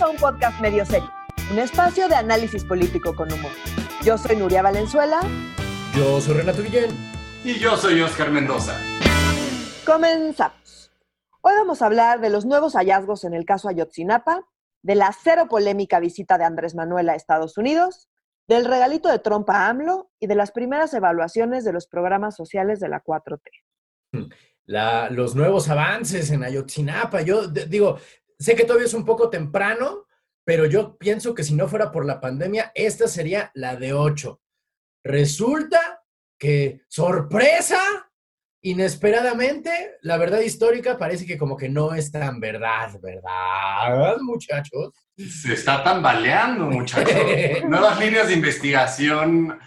Bienvenidos a un podcast medio serio, un espacio de análisis político con humor. Yo soy Nuria Valenzuela. Yo soy Renato Guillén. Y yo soy Oscar Mendoza. Comenzamos. Hoy vamos a hablar de los nuevos hallazgos en el caso Ayotzinapa, de la cero polémica visita de Andrés Manuel a Estados Unidos, del regalito de Trump a AMLO y de las primeras evaluaciones de los programas sociales de la 4T. los nuevos avances en Ayotzinapa. Yo digo, sé que todavía es un poco temprano, pero yo pienso que si no fuera por la pandemia, esta sería la de 8. Resulta que, sorpresa, inesperadamente, la verdad histórica parece que como que no es tan verdad, ¿verdad, muchachos? Se está tambaleando, muchachos. Nuevas líneas de investigación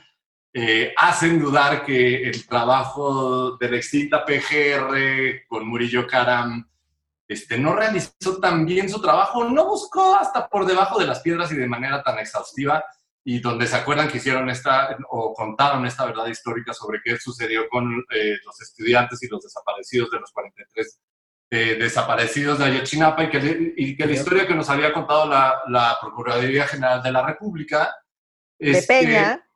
eh, hacen dudar que el trabajo de la extinta PGR con Murillo Karam este, no realizó tan bien su trabajo, no buscó hasta por debajo de las piedras y de manera tan exhaustiva, y donde se acuerdan que hicieron esta, o contaron esta verdad histórica sobre qué sucedió con eh, los estudiantes y los desaparecidos de los 43 eh, desaparecidos de Ayotzinapa, y que, y que la historia que nos había contado la, la Procuraduría General de la República es de Peña.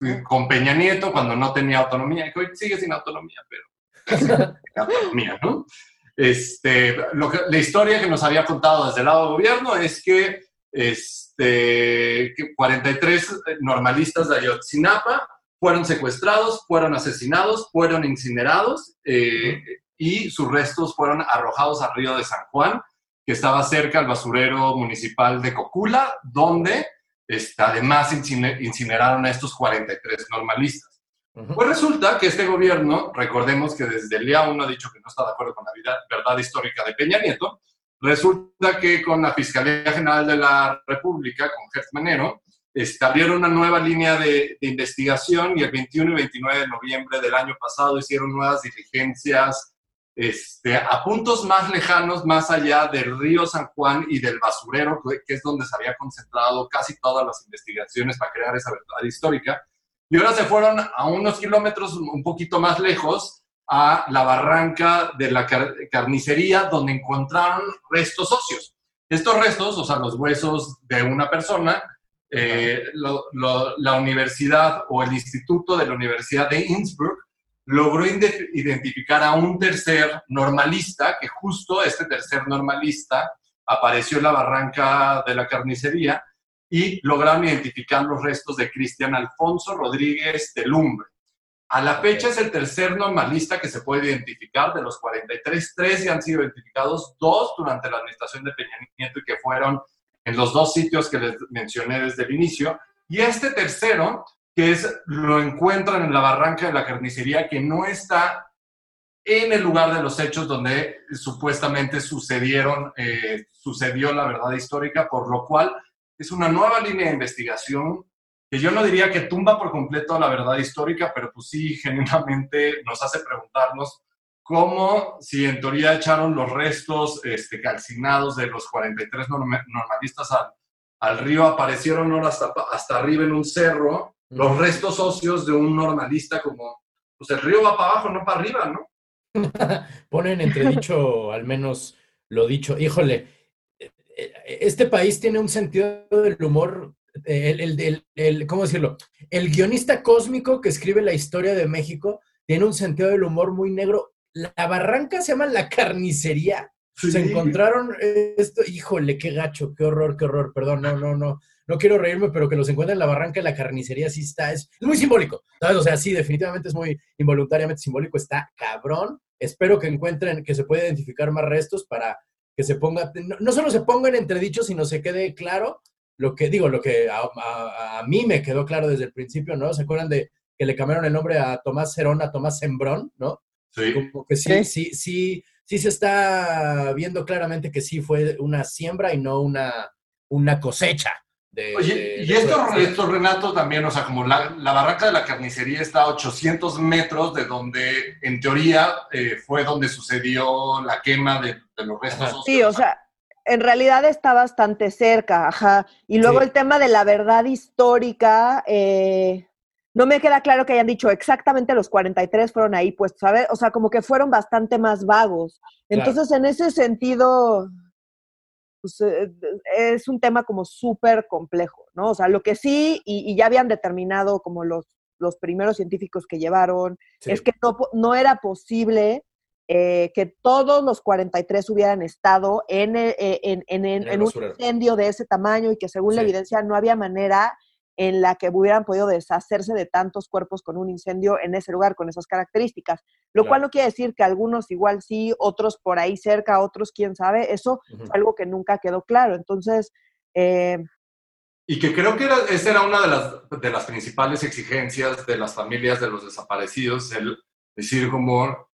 Que, con Peña Nieto, cuando no tenía autonomía, que hoy sigue sin autonomía, pero autonomía, ¿no? Este, la historia que nos había contado desde el lado del gobierno es que, este, 43 normalistas de Ayotzinapa fueron secuestrados, fueron asesinados, fueron incinerados eh, y sus restos fueron arrojados al río de San Juan, que estaba cerca al basurero municipal de Cocula, donde este, además incineraron a estos 43 normalistas. Pues resulta que este gobierno, recordemos que desde el día uno ha dicho que no está de acuerdo con la verdad histórica de Peña Nieto, resulta que con la Fiscalía General de la República, con Jeff Manero, establecieron una nueva línea de, investigación y el 21 y 29 de noviembre del año pasado hicieron nuevas diligencias este, a puntos más lejanos, más allá del río San Juan y del basurero, que es donde se había concentrado casi todas las investigaciones para crear esa verdad histórica y ahora se fueron a unos kilómetros un poquito más lejos a la barranca de la carnicería donde encontraron restos óseos. Estos restos, o sea, los huesos de una persona, eh, la universidad o el instituto de la Universidad de Innsbruck logró identificar a un tercer normalista, que justo este tercer normalista apareció en la barranca de la carnicería y lograron identificar los restos de Cristian Alfonso Rodríguez de Lumbre. A la fecha es el tercer normalista que se puede identificar de los 43. Tres ya han sido identificados, dos durante la administración de Peña Nieto y que fueron en los dos sitios que les mencioné desde el inicio. Y este tercero, que es, lo encuentran en la barranca de la carnicería, que no está en el lugar de los hechos donde supuestamente sucedieron, eh, sucedió la verdad histórica, por lo cual es una nueva línea de investigación que yo no diría que tumba por completo la verdad histórica, pero pues sí, genuinamente nos hace preguntarnos cómo, si en teoría echaron los restos este, calcinados de los 43 normalistas al, al río, aparecieron ahora hasta, hasta arriba en un cerro, los restos óseos de un normalista como, pues el río va para abajo, no para arriba, ¿no? Ponen entredicho al menos lo dicho. Híjole, este país tiene un sentido del humor, el, el, ¿cómo decirlo? El guionista cósmico que escribe la historia de México tiene un sentido del humor muy negro. La barranca se llama la carnicería. Se encontraron esto, híjole, qué gacho, qué horror, qué horror, perdón, no, no, no, no quiero reírme, pero que los encuentren en la barranca de la carnicería sí está, es, es muy simbólico, ¿sabes? O sea, sí, definitivamente es muy involuntariamente simbólico, está cabrón. Espero que encuentren, que se pueda identificar más restos para que se ponga, no, solo se ponga en entredicho, sino se quede claro lo que digo, lo que a, mí me quedó claro desde el principio, ¿no? ¿Se acuerdan de que le cambiaron el nombre a Tomás Cerón a Tomás Sembrón, ¿no? Sí. Como que sí, sí, sí, sí se está viendo claramente que sí fue una siembra y no una, una cosecha. Oye, y esto, Renato, también, o sea, como la, barranca de la carnicería está a 800 metros de donde, en teoría, eh, fue donde sucedió la quema de, los restos. Sí, o sea, en realidad está bastante cerca, ajá. Y luego el tema de la verdad histórica, eh, no me queda claro que hayan dicho exactamente los 43 fueron ahí puestos, ¿sabes? O sea, como que fueron bastante más vagos. Entonces, en ese sentido, pues, eh, es un tema como súper complejo, ¿no? O sea, lo que sí, y, y ya habían determinado como los, los primeros científicos que llevaron, Sí. es que no, no era posible eh, que todos los 43 hubieran estado en, eh, eh, en, en- en- En un incendio de ese tamaño y que según la evidencia no había manera en la que hubieran podido deshacerse de tantos cuerpos con un incendio en ese lugar, con esas características. Lo cual no quiere decir que algunos igual sí, otros por ahí cerca, otros quién sabe. Eso Ujú. es algo que nunca quedó claro. Entonces, eh, Y que creo que era- esa era una de las, de las principales exigencias de las familias de los desaparecidos, el decir como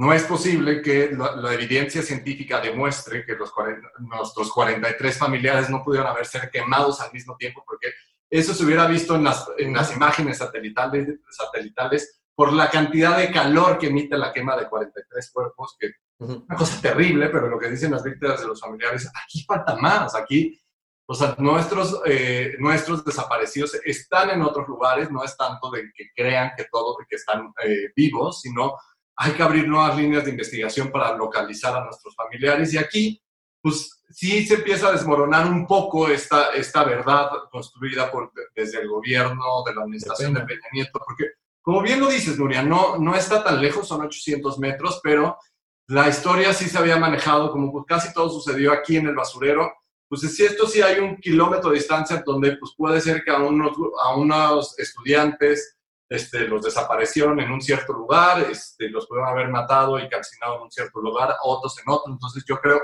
no es posible que la, la evidencia científica demuestre que los 40 nuestros 43 familiares no pudieron haber ser quemados al mismo tiempo, porque eso se hubiera visto en las, en las imágenes satelitales, satelitales por la cantidad de calor que emite la quema de 43 cuerpos, que Ujú. una cosa terrible, pero lo que dicen las víctimas de los familiares, aquí falta más, aquí, o sea, nuestros, eh, nuestros desaparecidos están en otros lugares, no es tanto de que crean que todos que están eh, vivos, sino hay que abrir nuevas líneas de investigación para localizar a nuestros familiares y aquí, pues sí se empieza a desmoronar un poco esta, esta verdad construida por, desde el gobierno, de la administración de Peña. Peña Nieto, porque como bien lo dices, Nuria, no, no está tan lejos, son 800 metros, pero la historia sí se había manejado, como pues casi todo sucedió aquí en el basurero, pues si esto sí hay un kilómetro de distancia donde pues puede ser que a unos, a unos estudiantes este, los desaparecieron en un cierto lugar, este, los pudieron haber matado y calcinado en un cierto lugar, otros en otro, entonces yo creo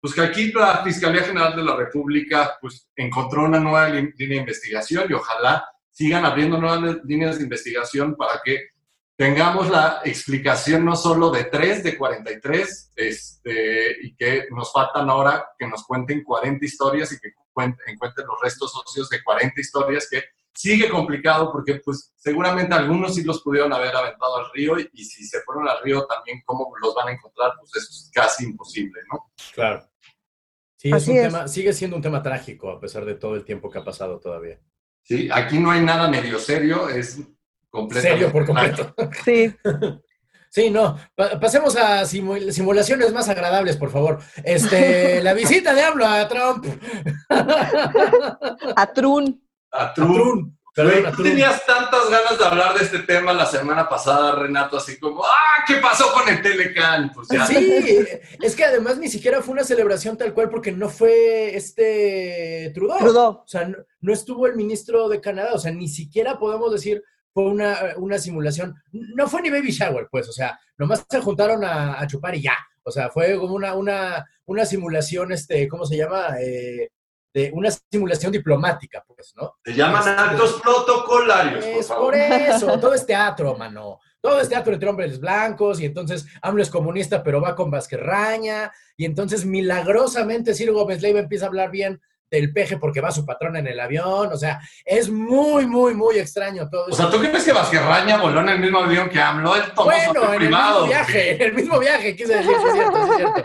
pues que aquí la Fiscalía General de la República pues encontró una nueva línea de investigación y ojalá sigan abriendo nuevas líneas de investigación para que tengamos la explicación no solo de 3 de 43, este, y que nos faltan ahora que nos cuenten 40 historias y que encuentren los restos óseos de 40 historias, que sigue complicado porque pues seguramente algunos sí los pudieron haber aventado al río y, y si se fueron al río también cómo los van a encontrar, pues eso es casi imposible, ¿no? Claro. Sí, es Así un es. tema, sigue siendo un tema trágico a pesar de todo el tiempo que ha pasado todavía. Sí, aquí no hay nada medio serio, es completamente Serio por completo. sí. Sí, no. Pa- pasemos a simu- simulaciones más agradables, por favor. Este, la visita de AMLO a Trump. A Trun. A. Güey, a tú tenías tantas ganas de hablar de este tema la semana pasada, Renato, así como, ¡ah! ¿Qué pasó con el Telecan? Pues ya. Sí, es que además ni siquiera fue una celebración tal cual porque no fue este Trudeau. Trudeau. O sea, no, no estuvo el ministro de Canadá, o sea, ni siquiera podemos decir fue una, una simulación. No fue ni baby shower, pues, o sea, nomás se juntaron a, a chupar y ya. O sea, fue como una, una, una simulación, este, ¿cómo se llama? Eh, de una simulación diplomática, pues, ¿no? Se llaman actos protocolarios, por Es favor. por eso, todo es teatro, mano. Todo es teatro entre hombres blancos, y entonces AMLO es comunista, pero va con Vázquez-Raña, y entonces milagrosamente Ciro Gómez Leiva empieza a hablar bien del peje porque va su patrón en el avión, o sea, es muy, muy, muy extraño todo O eso. sea, ¿tú crees que Vázquez-Raña voló en el mismo avión que AMLO? Él tomó su bueno, en privado. el mismo viaje, en el mismo viaje, quise decir, es cierto, es cierto.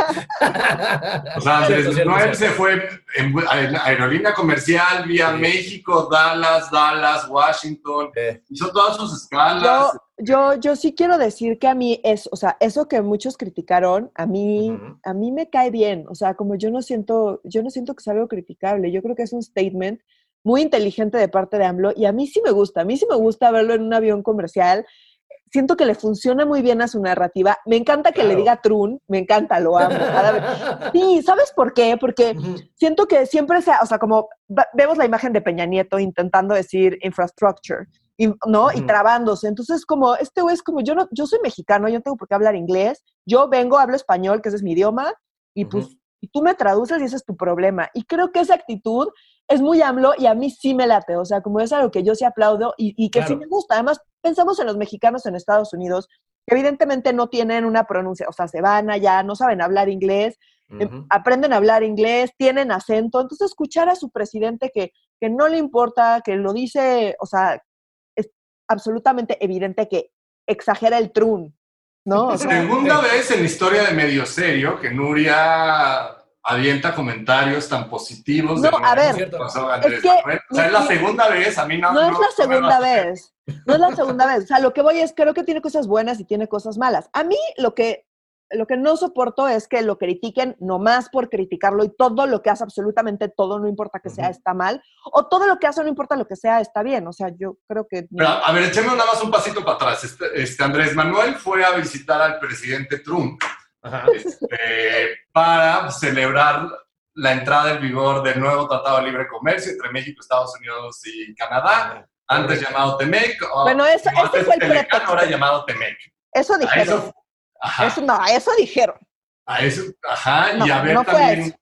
O sea, Cierto, desde- cierto, no, él cierto. se fue en en aerolínea comercial vía Sí. México, Dallas, Dallas, Washington. Hizo todas sus escalas. yo, yo sí quiero decir que a mí es, o sea, eso que muchos criticaron, a mí, a mí me cae bien. O sea, como yo no siento, yo no siento que sea algo criticable. Yo creo que es un statement muy inteligente de parte de AMLO y a mí sí me gusta. A mí sí me gusta verlo en un avión comercial. Siento que le funciona muy bien a su narrativa. Me encanta que le diga Trun, me encanta, lo amo. Sí, ¿sabes por qué? Porque siento que siempre sea, o sea, como vemos la imagen de Peña Nieto intentando decir infrastructure, y- ¿no? Y trabándose. Entonces, como, este güey es como, yo no, yo soy mexicano, yo no tengo por qué hablar inglés, yo vengo, hablo español, que ese es mi idioma, y pues, y tú me traduces y ese es tu problema. Y creo que esa actitud es muy AMLO y a mí sí me late, o sea, como es algo que yo sí aplaudo y, y que sí me gusta. Además, pensamos en los mexicanos en Estados Unidos, que evidentemente no tienen una pronuncia, o sea, se van allá, no saben hablar inglés, em, aprenden a hablar inglés, tienen acento. Entonces, escuchar a su presidente que, que no le importa, que lo dice, o sea, absolutamente evidente que exagera el trun, ¿no? O sea, Segunda vez en la historia de Medio Serio que Nuria avienta comentarios tan positivos. de No, a que ver, pasó a Andrés es que-. O sea, es la segunda vez, a mí no. no es la no segunda vez. No es la segunda vez. O sea, lo que voy es, creo que tiene cosas buenas y tiene cosas malas. A mí lo que lo que no soporto es que lo critiquen nomás por criticarlo y todo lo que hace, absolutamente todo, no importa que sea, está mal, o todo lo que hace, no importa lo que sea, está bien. O sea, yo creo que... Pero, a ver, echemos nada más un pasito para atrás. Este, este Andrés Manuel fue a visitar al presidente Trump Ajá. este, para celebrar la entrada en vigor del nuevo Tratado de Libre Comercio entre México, Estados Unidos y Canadá, antes llamado TEMEC. Bueno, eso- ese fue el Telecán, pretexto. ahora llamado TEMEC. Eso dijeron. eso, ajá, Eso, no, eso dijeron. a eso, ajá, y a ver no fue también.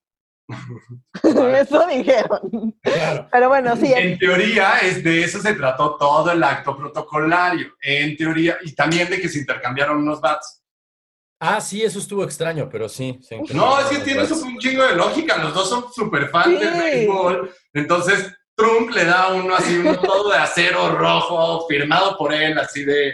eso dijeron. Claro. Pero bueno, sí. En teoría, es de eso se trató todo el acto protocolario. En teoría, y también de que se intercambiaron unos bats. Ah, sí, eso estuvo extraño, pero sí. sí, No, es que tiene un chingo de lógica. Los dos son súper fans del Sí. béisbol. Entonces, Trump le da uno así, uno todo de acero rojo, firmado por él, así de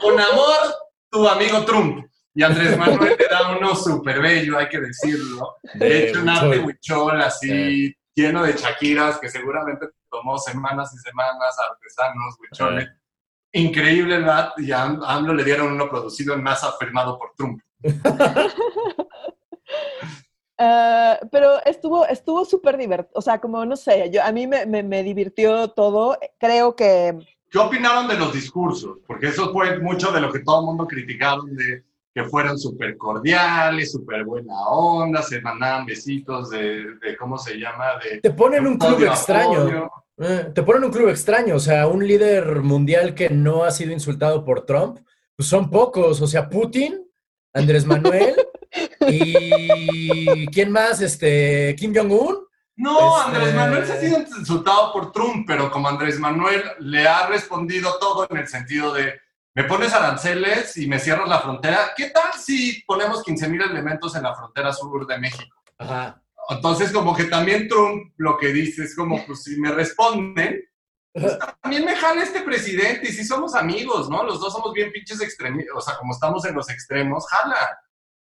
con amor, tu amigo Trump. Y Andrés Manuel le da uno súper bello, hay que decirlo. De hecho, un arte Huichol. así, lleno de chaquiras, que seguramente tomó semanas y semanas, artesanos, huicholes. Increíble el bat, y a Am- a AMLO le dieron uno producido en masa firmado por Trump. Ah, pero estuvo estuvo súper divertido. O sea, como no sé, yo, a mí me, me- me divirtió todo. Creo que. ¿Qué opinaron de los discursos? Porque eso fue mucho de lo que todo el mundo criticaron, de que fueron súper cordiales, súper buena onda, se mandaban besitos de, de ¿cómo se llama? De, Te ponen un club extraño. Eh, te ponen un club extraño, o sea, un líder mundial que no ha sido insultado por Trump, pues son pocos, o sea, Putin, Andrés Manuel y ¿quién más? Este, Kim Jong-un. No, Este- Andrés Manuel se ha sido insultado por Trump, pero como Andrés Manuel le ha respondido todo en el sentido de, me pones aranceles y me cierras la frontera, ¿qué tal si ponemos 15 mil elementos en la frontera sur de México? Ajá. Entonces, como que también Trump lo que dice es como, pues si me responden, pues, también me jala este presidente y si somos amigos, ¿no? Los dos somos bien pinches extremistas, o sea, como estamos en los extremos, jala.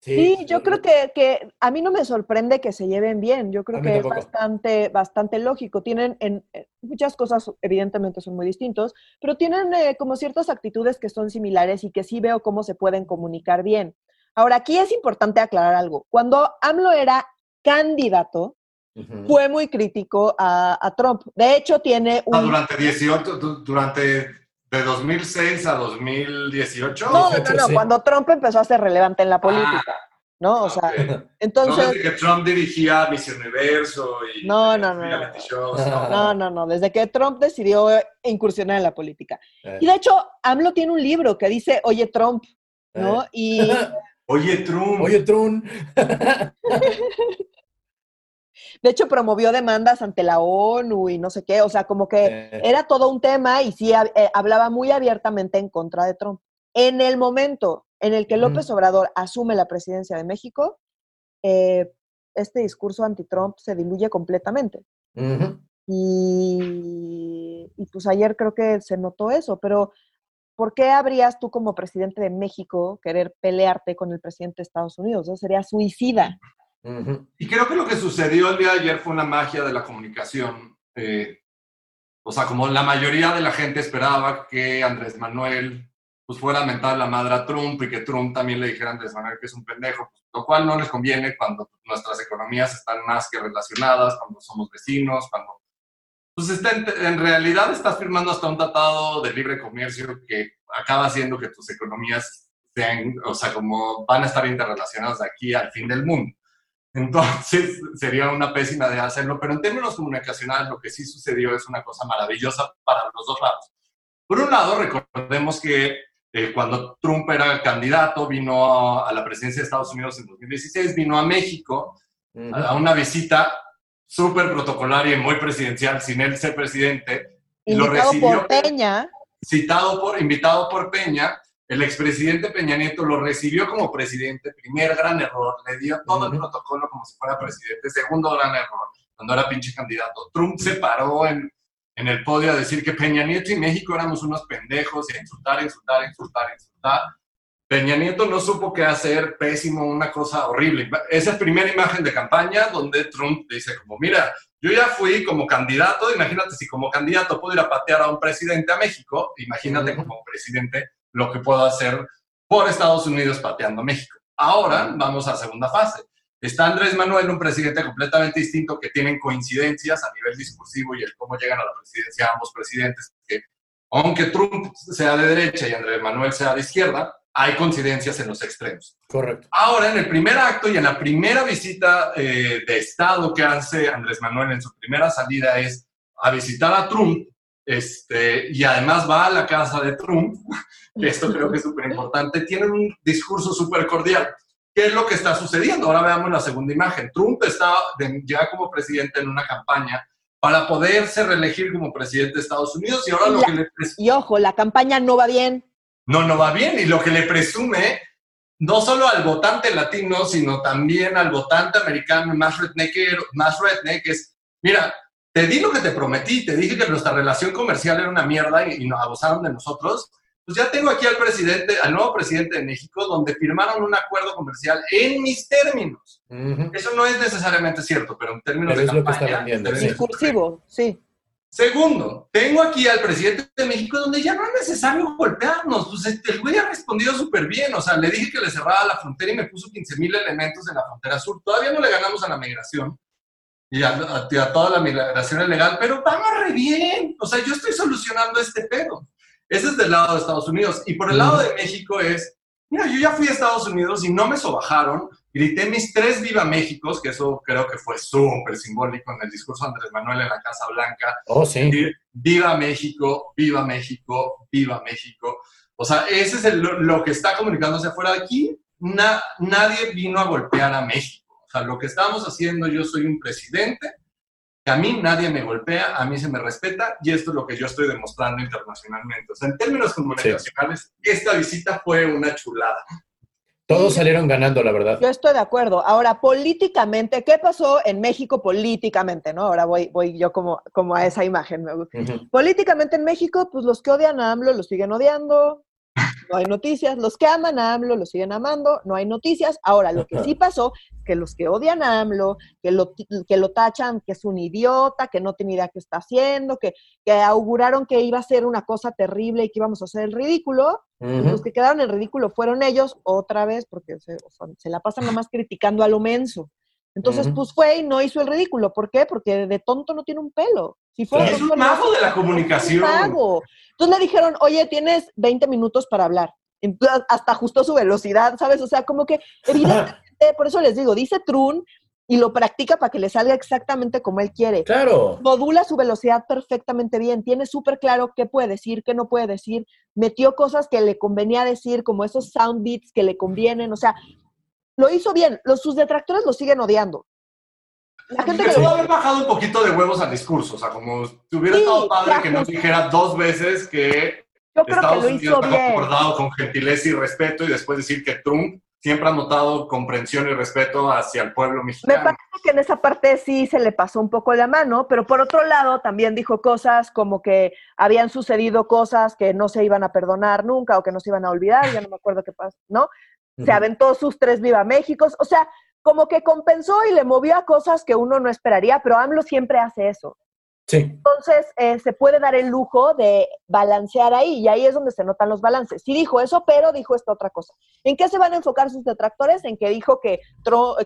Sí, yo creo que, que a mí no me sorprende que se lleven bien. Yo creo que es bastante, bastante lógico. Tienen en, en- muchas cosas, evidentemente, son muy distintos, pero tienen eh, como ciertas actitudes que son similares y que sí veo cómo se pueden comunicar bien. Ahora, aquí es importante aclarar algo. Cuando AMLO era candidato, fue muy crítico a, a Trump. De hecho, tiene Ah, un... Durante 18, du- durante de 2006 a 2018. No, no, no, 18, no, sí. cuando Trump empezó a ser relevante en la política, ¿no? O sea. No entonces... desde que Trump dirigía Miss Universo y No, no, no, no. shows, no. No, no, no, desde que Trump decidió incursionar en la política. Eh, Y de hecho, AMLO tiene un libro que dice, oye Trump, ¿no? eh. Y Oye, Trump. Oye, Trun. de hecho promovió demandas ante la ONU y no sé qué, o sea, como que Eh, era todo un tema y sí eh, hablaba muy abiertamente en contra de Trump. En el momento en el que López Obrador asume la presidencia de México, eh, este discurso anti-Trump se diluye completamente. Y, y pues ayer creo que se notó eso, pero ¿por qué habrías tú como presidente de México querer pelearte con el presidente de Estados Unidos? Eso sería suicida. Ujú. Y creo que lo que sucedió el día de ayer fue una magia de la comunicación. eh, o sea, como la mayoría de la gente esperaba que Andrés Manuel pues fuera a mentar la madre a Trump y que Trump también le dijera a Andrés Manuel que es un pendejo, pues, lo cual no les conviene cuando nuestras economías están más que relacionadas, cuando somos vecinos, cuando... Pues está en, en realidad estás firmando hasta un tratado de libre comercio que acaba haciendo que tus economías sean, o sea, como van a estar interrelacionadas de aquí al fin del mundo. Entonces sería una pésima idea hacerlo, pero en términos comunicacionales lo que sí sucedió es una cosa maravillosa para los dos lados. Por un lado, recordemos que eh, cuando Trump era candidato, vino a, a la presidencia de Estados Unidos en 2016, vino a México Ujú. a una visita súper protocolaria y muy presidencial, sin él ser presidente, y lo Invitado recibió por Peña, citado por, invitado por Peña, el expresidente Peña Nieto lo recibió como presidente, primer gran error, le dio todo el protocolo como si fuera presidente, segundo gran error, cuando era pinche candidato. Trump se paró en, en el podio a decir que Peña Nieto y México éramos unos pendejos y a insultar, insultar, insultar, insultar. Peña Nieto no supo qué hacer, pésimo, una cosa horrible. Esa es primera imagen de campaña donde Trump dice como, mira, yo ya fui como candidato, imagínate si como candidato puedo ir a patear a un presidente a México, imagínate como presidente lo que puedo hacer por Estados Unidos pateando México. Ahora vamos a la segunda fase. Está Andrés Manuel, un presidente completamente distinto que tienen coincidencias a nivel discursivo y el cómo llegan a la presidencia ambos presidentes, que aunque Trump sea de derecha y Andrés Manuel sea de izquierda, hay coincidencias en los extremos. Correcto. Ahora, en el primer acto y en la primera visita eh, de Estado que hace Andrés Manuel en su primera salida es a visitar a Trump, este, y además va a la casa de Trump, esto creo que es súper importante, tiene un discurso súper cordial. ¿Qué es lo que está sucediendo? Ahora veamos la segunda imagen. Trump está ya como presidente en una campaña para poderse reelegir como presidente de Estados Unidos y ahora lo que le... Y ojo, la campaña no va bien no, no va bien. Y lo que le presume, no solo al votante latino, sino también al votante americano más redneck, más redneck es, mira, te di lo que te prometí, te dije que nuestra relación comercial era una mierda y, nos abusaron de nosotros. Pues ya tengo aquí al presidente, al nuevo presidente de México, donde firmaron un acuerdo comercial en mis términos. Eso no es necesariamente cierto, pero en términos de campaña, discursivo, sí. Segundo, tengo aquí al presidente de México donde ya no es necesario golpearnos. Pues este, el güey ha respondido súper bien. O sea, le dije que le cerraba la frontera y me puso 15 mil elementos en la frontera sur. Todavía no le ganamos a la migración y a, toda la migración ilegal, pero vamos re bien. O sea, yo estoy solucionando este pedo. Ese es del lado de Estados Unidos. Y por el lado de México es, mira, yo ya fui a Estados Unidos y no me sobajaron grité mis tres Viva Méxicos, que eso creo que fue súper simbólico en el discurso de Andrés Manuel en la Casa Blanca. Oh, sí. Viva México, viva México, viva México. O sea, ese es lo que está comunicándose afuera de aquí. nadie vino a golpear a México. O sea, lo que estamos haciendo, yo soy un presidente, a mí nadie me golpea, a mí se me respeta, y esto es lo que yo estoy demostrando internacionalmente. O sea, en términos comunicacionales, esta visita fue una chulada. Todos salieron ganando, la verdad. Yo estoy de acuerdo. Ahora, políticamente, ¿qué pasó en México políticamente? ¿no? Ahora voy, voy yo como, como a esa imagen. Políticamente en México, pues los que odian a AMLO lo siguen odiando, no hay noticias. Los que aman a AMLO lo siguen amando, no hay noticias. Ahora, lo que sí pasó es que los que odian a AMLO, que lo, que lo tachan, que es un idiota, que no tiene idea qué está haciendo, que, que auguraron que iba a ser una cosa terrible y que íbamos a hacer el ridículo, pues los que quedaron en ridículo fueron ellos otra vez, porque se, se la pasan nomás criticando a lo menso. Entonces, pues fue y no hizo el ridículo. ¿Por qué? Porque de tonto no tiene un pelo. Si es un mago de la comunicación. Entonces le dijeron, oye, tienes 20 minutos para hablar. Entonces, hasta ajustó su velocidad, ¿sabes? O sea, como que evidentemente, por eso les digo, dice Trun y lo practica para que le salga exactamente como él quiere. Claro. Modula su velocidad perfectamente bien, tiene súper claro qué puede decir, qué no puede decir, metió cosas que le convenía decir, como esos sound beats que le convienen, o sea, lo hizo bien. Los, sus detractores lo siguen odiando. La gente que pudo haber bajado un poquito de huevos al discurso, o sea, como si hubiera estado padre que nos dijera dos veces que Estados Unidos está comportado con gentileza y respeto y después decir que Trump siempre ha notado comprensión y respeto hacia el pueblo mexicano. Me parece que en esa parte sí se le pasó un poco la mano, pero por otro lado también dijo cosas como que habían sucedido cosas que no se iban a perdonar nunca o que no se iban a olvidar, ya no me acuerdo qué pasó, ¿no? Se aventó sus tres Viva Méxicos, o sea, como que compensó y le movió a cosas que uno no esperaría, pero AMLO siempre hace eso. Sí. Entonces, eh, se puede dar el lujo de balancear ahí, y ahí es donde se notan los balances. Sí dijo eso, pero dijo esta otra cosa. ¿En qué se van a enfocar sus detractores? En que dijo que,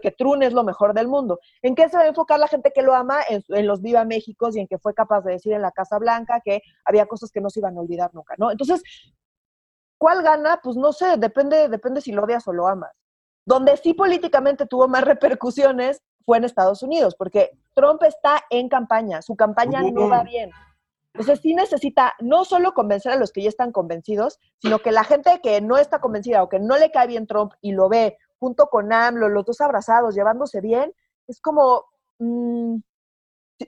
que Trun es lo mejor del mundo. ¿En qué se va a enfocar la gente que lo ama? En, en, los Viva Méxicos y en que fue capaz de decir en la Casa Blanca que había cosas que no se iban a olvidar nunca, ¿no? Entonces, ¿cuál gana? Pues no sé, depende, depende si lo odias o lo amas. Donde sí políticamente tuvo más repercusiones fue en Estados Unidos, porque Trump está en campaña, su campaña no va bien. Entonces sí necesita no solo convencer a los que ya están convencidos, sino que la gente que no está convencida o que no le cae bien Trump y lo ve junto con AMLO, los dos abrazados, llevándose bien, es como, mm,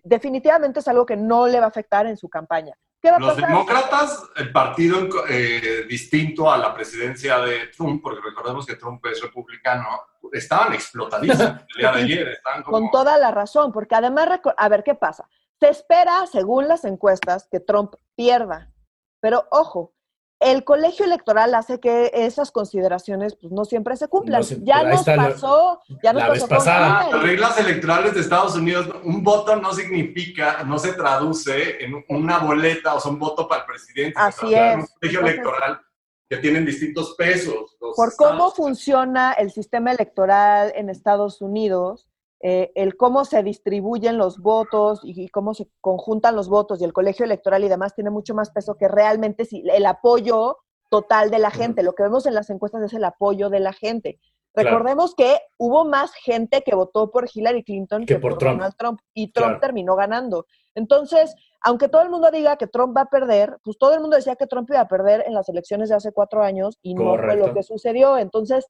definitivamente es algo que no le va a afectar en su campaña. Los demócratas, el partido eh, distinto a la presidencia de Trump, porque recordemos que Trump es republicano, estaban explotadísimos el día de ayer. Con toda la razón, porque además, a ver qué pasa. Se espera, según las encuestas, que Trump pierda. Pero ojo, el colegio electoral hace que esas consideraciones pues, no siempre se cumplan. ya nos pasó, ya nos pasó pasada. Las reglas electorales de Estados Unidos, un voto no significa, no se traduce en una boleta o sea, un voto para el presidente. Así es. Un colegio electoral que tienen distintos pesos. por cómo funciona el sistema electoral en Estados Unidos, eh, el cómo se distribuyen los votos y, y cómo se conjuntan los votos y el colegio electoral y demás tiene mucho más peso que realmente si, el apoyo total de la gente. Lo que vemos en las encuestas es el apoyo de la gente. Claro. Recordemos que hubo más gente que votó por Hillary Clinton Que que, por por, Trump. Donald Trump y Trump Claro. terminó ganando. Entonces, aunque todo el mundo diga que Trump va a perder, pues todo el mundo decía que Trump iba a perder en las elecciones de hace cuatro años y no fue lo que sucedió. Entonces,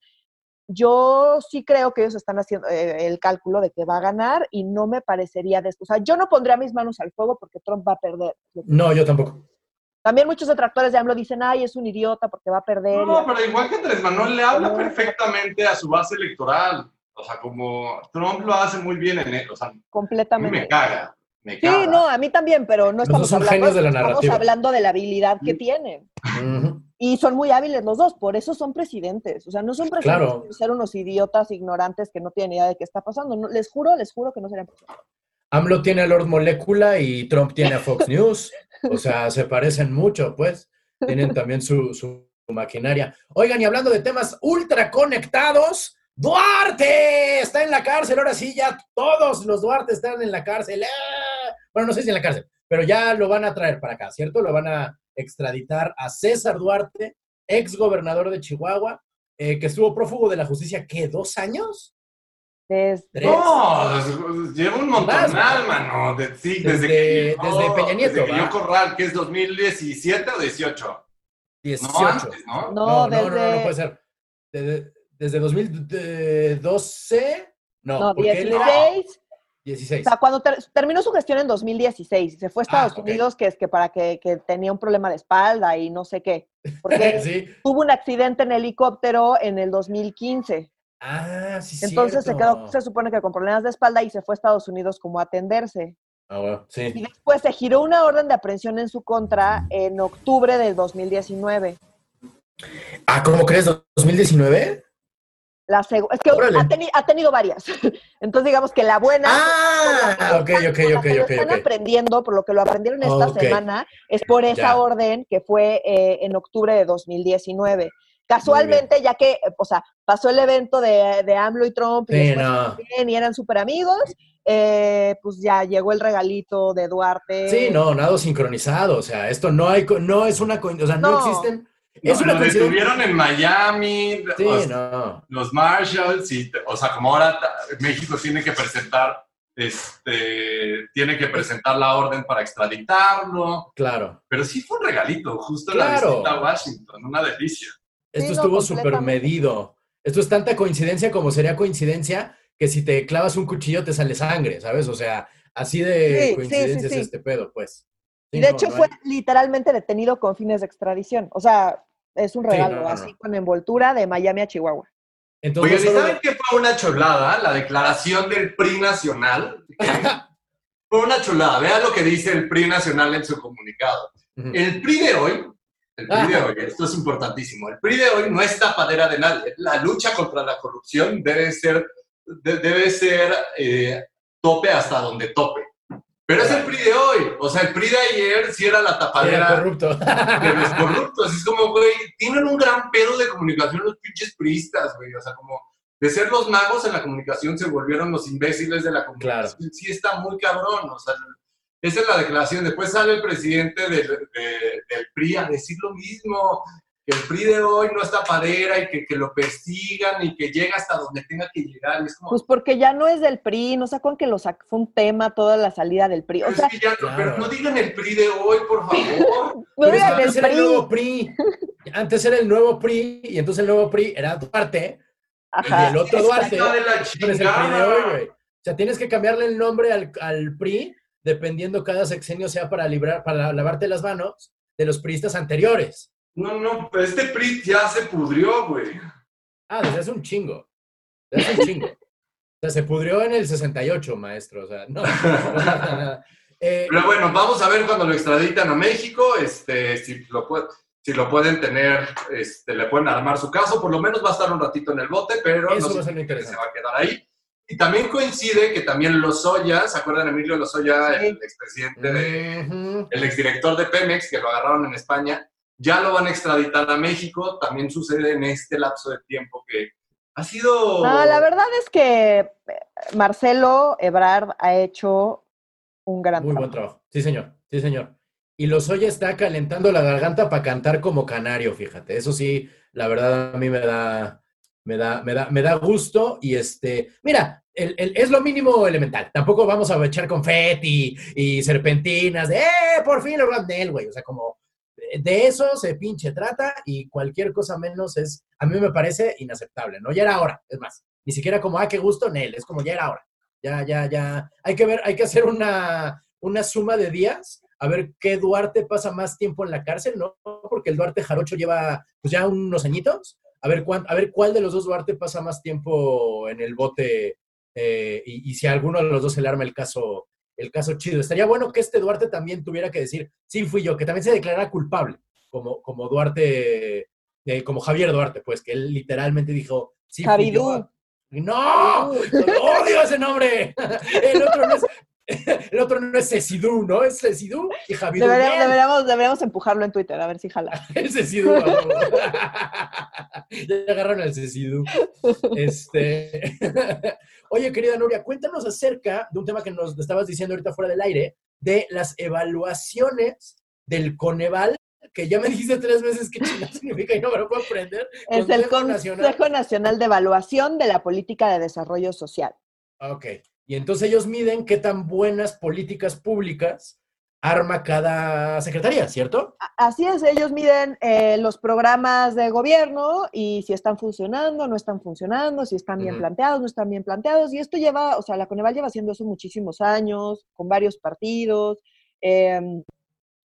yo sí creo que ellos están haciendo eh, el cálculo de que va a ganar y no me parecería de O sea, yo no pondría mis manos al fuego porque Trump va a perder. No, yo tampoco. También muchos detractores de AMLO dicen, ay, es un idiota porque va a perder. No, y- pero igual que Andrés Manuel le habla No. perfectamente a su base electoral. O sea, como Trump lo hace muy bien en él. O sea, a mí completamente. me caga. Me Sí, caga. no, a mí también, pero no estamos hablando, genios de la estamos narrativa. hablando de la habilidad que Mm. tienen. Y son muy hábiles los dos, por eso son presidentes. O sea, no son presidentes Claro. por ser unos idiotas ignorantes que no tienen idea de qué está pasando. No, les juro, les juro que no serían presidentes. AMLO tiene a Lord Molecula y Trump tiene a Fox News. O sea, se parecen mucho, pues. Tienen también su, su maquinaria. Oigan, y hablando de temas ultra conectados, Duarte está en la cárcel. Ahora sí, ya todos los Duarte están en la cárcel. ¡Ah! Bueno, no sé si en la cárcel, pero ya lo van a traer para acá, ¿cierto? Lo van a extraditar a César Duarte, ex gobernador de Chihuahua, eh, que estuvo prófugo de la justicia, ¿qué? ¿Dos años? Desde- Tres. No, lleva un montonal, Más, mano. De- sí, Desde- desde, que llegó- desde Peña Nieto, Desde que llegó Corral, que es 2017 o 18. 18. No, antes, ¿no? No, No, no, no, no, desde- no puede ser. Desde, desde 2012, no, No, porque él era 16. 16. O sea, cuando ter- terminó su gestión en 2016, se fue a Estados Ah. Unidos, que es que para que, que tenía un problema de espalda y no sé qué. Porque sí. tuvo un accidente en helicóptero en el 2015. Ah, sí, Entonces se quedó, se supone que con problemas de espalda y se fue a Estados Unidos como a atenderse. Ah, bueno, Y sí. después se giró una orden de aprehensión en su contra en octubre del 2019. Ah, ¿cómo crees? ¿2019? La seg- es que ha, teni- ha tenido varias. Entonces digamos que la buena... Ah, ok, ok, ok, lo ok, están aprendiendo, por lo que lo aprendieron esta semana, es por esa Ya. orden que fue eh, en octubre de 2019. Casualmente, ya que, o sea, pasó el evento de, de AMLO y Trump y, Sí, después no. bien, y eran súper amigos, eh, pues ya llegó el regalito de Duarte. Sí, no, nada sincronizado. O sea, esto no hay, no es una, o sea, no, No. existen. No, Es una lo coincidencia. detuvieron en Miami. Sí, o- no. los Marshalls, y, o sea, como ahora México tiene que presentar, este, tiene que presentar la orden para extraditarlo, Claro. pero sí fue un regalito, justo en la Claro. visita a Washington, una delicia. Esto Sí, no, estuvo súper medido. Esto es tanta coincidencia como sería coincidencia que si te clavas un cuchillo te sale sangre, ¿sabes? O sea, así de Sí, sí, coincidencia sí, es sí. este pedo, pues. Y de no, hecho no fue hay- literalmente detenido con fines de extradición. O sea, es un regalo, no, así no. con envoltura de Miami a Chihuahua. Entonces, Oigan, ¿y solo- saben qué fue una cholada? La declaración del PRI nacional. fue una cholada. Vean lo que dice el PRI nacional en su comunicado. El PRI de hoy, el PRI de hoy, esto es importantísimo, el PRI de hoy no es tapadera de nadie. La lucha contra la corrupción debe ser, de- debe ser eh, tope hasta donde tope. Pero es el PRI de hoy. O sea, el PRI de ayer sí era la Era tapadera corrupto. de los corruptos. Es como, güey, tienen un gran pedo de comunicación los pinches priistas, güey. O sea, como de ser los magos en la comunicación se volvieron los imbéciles de la comunicación. Sí está muy cabrón. O sea, esa es la declaración. Después sale el presidente del, de- del PRI a decir lo mismo. Que el PRI de hoy no está padera y que, que lo persigan y que llega hasta donde tenga que llegar. Y es como, Pues porque ya no es del PRI, no sé con que lo sac- fue un tema toda la salida del PRI. O "Pero sea, es que ya no- claro. pero no digan el PRI de hoy, por favor. no digan antes del era el nuevo PRI. Antes era el nuevo PRI y entonces el nuevo PRI era Duarte Ajá. y el otro Duarte de la es el PRI de hoy, güey. O sea, tienes que cambiarle el nombre al, al PRI dependiendo cada sexenio sea para librar, para lavarte las manos de los priistas anteriores. No, no, pero este PRI ya se pudrió, güey. Ah, desde hace un chingo. Desde hace un chingo. O sea, se pudrió en el 68, maestro. O sea, no. Eh, Pero bueno, vamos a ver cuando lo extraditan a México, este, si lo, pue- si lo pueden tener, este, le pueden armar su caso, por lo menos va a estar un ratito en el bote, pero Eso no va a ser significa que interesante. se va a quedar ahí. Y también coincide que también Lozoya, ¿se acuerdan de Emilio Lozoya, Sí. el expresidente de, ujú. el exdirector de Pemex, que lo agarraron en España, ya lo van a extraditar a México, también sucede en este lapso de tiempo que ha sido... No, la verdad es que eh, Marcelo Ebrard ha hecho un gran Muy buen trabajo. Sí, señor. Sí, señor. Y Lozoya está calentando la garganta para cantar como canario, fíjate. Eso sí, la verdad a mí me da, me da, me da, me da gusto. Y este, mira, el, el- es lo mínimo elemental. Tampoco vamos a echar confeti y serpentinas de, ¡eh! Por fin lo de él, güey. O sea, como de- eso se pinche trata y cualquier cosa menos es, a mí me parece inaceptable, ¿no? Ya era hora, es más, ni siquiera como, ah, qué gusto, Nel, es como ya era hora. Ya, ya, ya. Hay que ver, hay que hacer una, una suma de días a ver qué Duarte pasa más tiempo en la cárcel, ¿no? Porque el Duarte Jarocho lleva pues ya unos añitos. A ver, cuán- a ver cuál de los dos Duarte pasa más tiempo en el bote eh, y, y si a alguno de los dos se le arma el caso, el caso chido. Estaría bueno que este Duarte también tuviera que decir, sí, fui yo, que también se declarara culpable, como, como Duarte, eh, como Javier Duarte, pues, que él literalmente dijo, sí, fui yo. ¡No! ¡Odio ese nombre! El otro no es, el otro no es Cecidú, ¿no? Es Cecidú y Javidú. Deberíamos, deberíamos, deberíamos empujarlo en Twitter, a ver si jala. El huevo. ya agarraron al Cecidú. Este... Oye, querida Nuria, cuéntanos acerca de un tema que nos estabas diciendo ahorita fuera del aire, de las evaluaciones del Coneval, que ya me dijiste tres veces qué chingada significa y no me lo puedo aprender. Es el Consejo Nacional. Consejo Nacional de Evaluación de la Política de Desarrollo Social. Ok. Y entonces ellos miden qué tan buenas políticas públicas arma cada secretaría, ¿cierto? Así es, ellos miden eh, los programas de gobierno y si están funcionando, no están funcionando, si están bien planteados, no están bien planteados. Y esto lleva, o sea, la Coneval lleva haciendo eso muchísimos años, con varios partidos. Em,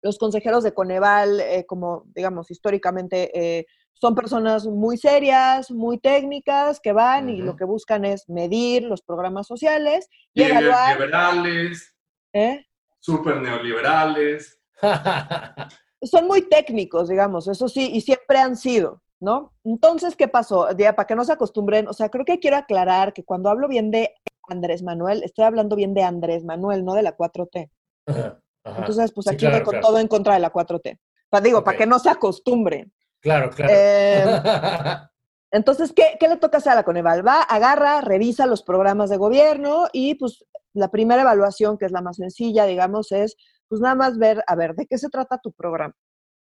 los consejeros de Coneval, eh, como digamos, históricamente, eh, son personas muy serias, muy técnicas, que van y lo que buscan es medir los programas sociales y Liber- evaluar. Liberales, ¿eh? súper neoliberales. son muy técnicos, digamos, eso sí, y siempre han sido, ¿no? Entonces, ¿qué pasó? Ya, para que no se acostumbren, o sea, creo que quiero aclarar que cuando hablo bien de Andrés Manuel, estoy hablando bien de Andrés Manuel, no de la 4T. Ajá, ajá. Entonces, pues Sí, aquí claro, voy con claro. todo en contra de la 4T. Pa- digo, para que no se acostumbren. Claro, claro. Eh, entonces, ¿qué, ¿qué le toca hacer a la Coneval? Va, agarra, revisa los programas de gobierno y pues la primera evaluación, que es la más sencilla, digamos, es pues nada más ver, a ver, ¿de qué se trata tu programa?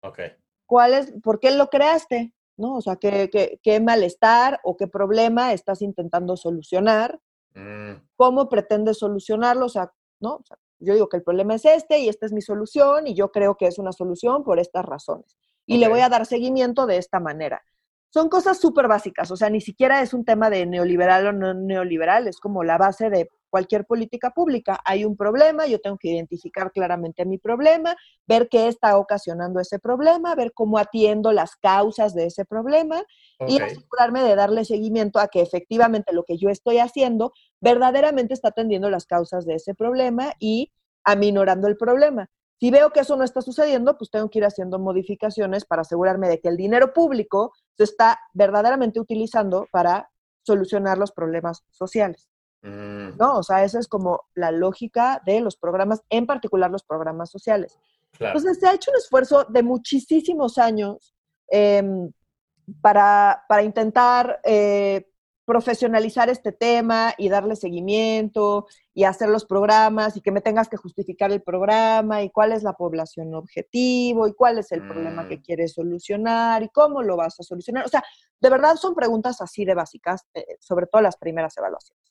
ok. cuál es, por qué lo creaste, ¿no? O sea, qué, qué, qué malestar o qué problema estás intentando solucionar, Mm, cómo pretendes solucionarlo, o sea, ¿no? O sea, yo digo que el problema es este y esta es mi solución y yo creo que es una solución por estas razones. Y le voy a dar seguimiento de esta manera. Son cosas súper básicas, o sea, ni siquiera es un tema de neoliberal o no neoliberal, es como la base de cualquier política pública. Hay un problema, yo tengo que identificar claramente mi problema, ver qué está ocasionando ese problema, ver cómo atiendo las causas de ese problema y asegurarme de darle seguimiento a que efectivamente lo que yo estoy haciendo verdaderamente está atendiendo las causas de ese problema y aminorando el problema. Si veo que eso no está sucediendo, pues tengo que ir haciendo modificaciones para asegurarme de que el dinero público se está verdaderamente utilizando para solucionar los problemas sociales, Mm, ¿no? O sea, esa es como la lógica de los programas, en particular los programas sociales. claro. Entonces, se ha hecho un esfuerzo de muchísimos años em, para, para intentar eh, profesionalizar este tema y darle seguimiento y hacer los programas y que me tengas que justificar el programa y cuál es la población objetivo y cuál es el problema Mm. que quieres solucionar y cómo lo vas a solucionar. O sea, de verdad son preguntas así de básicas, eh, sobre todo las primeras evaluaciones.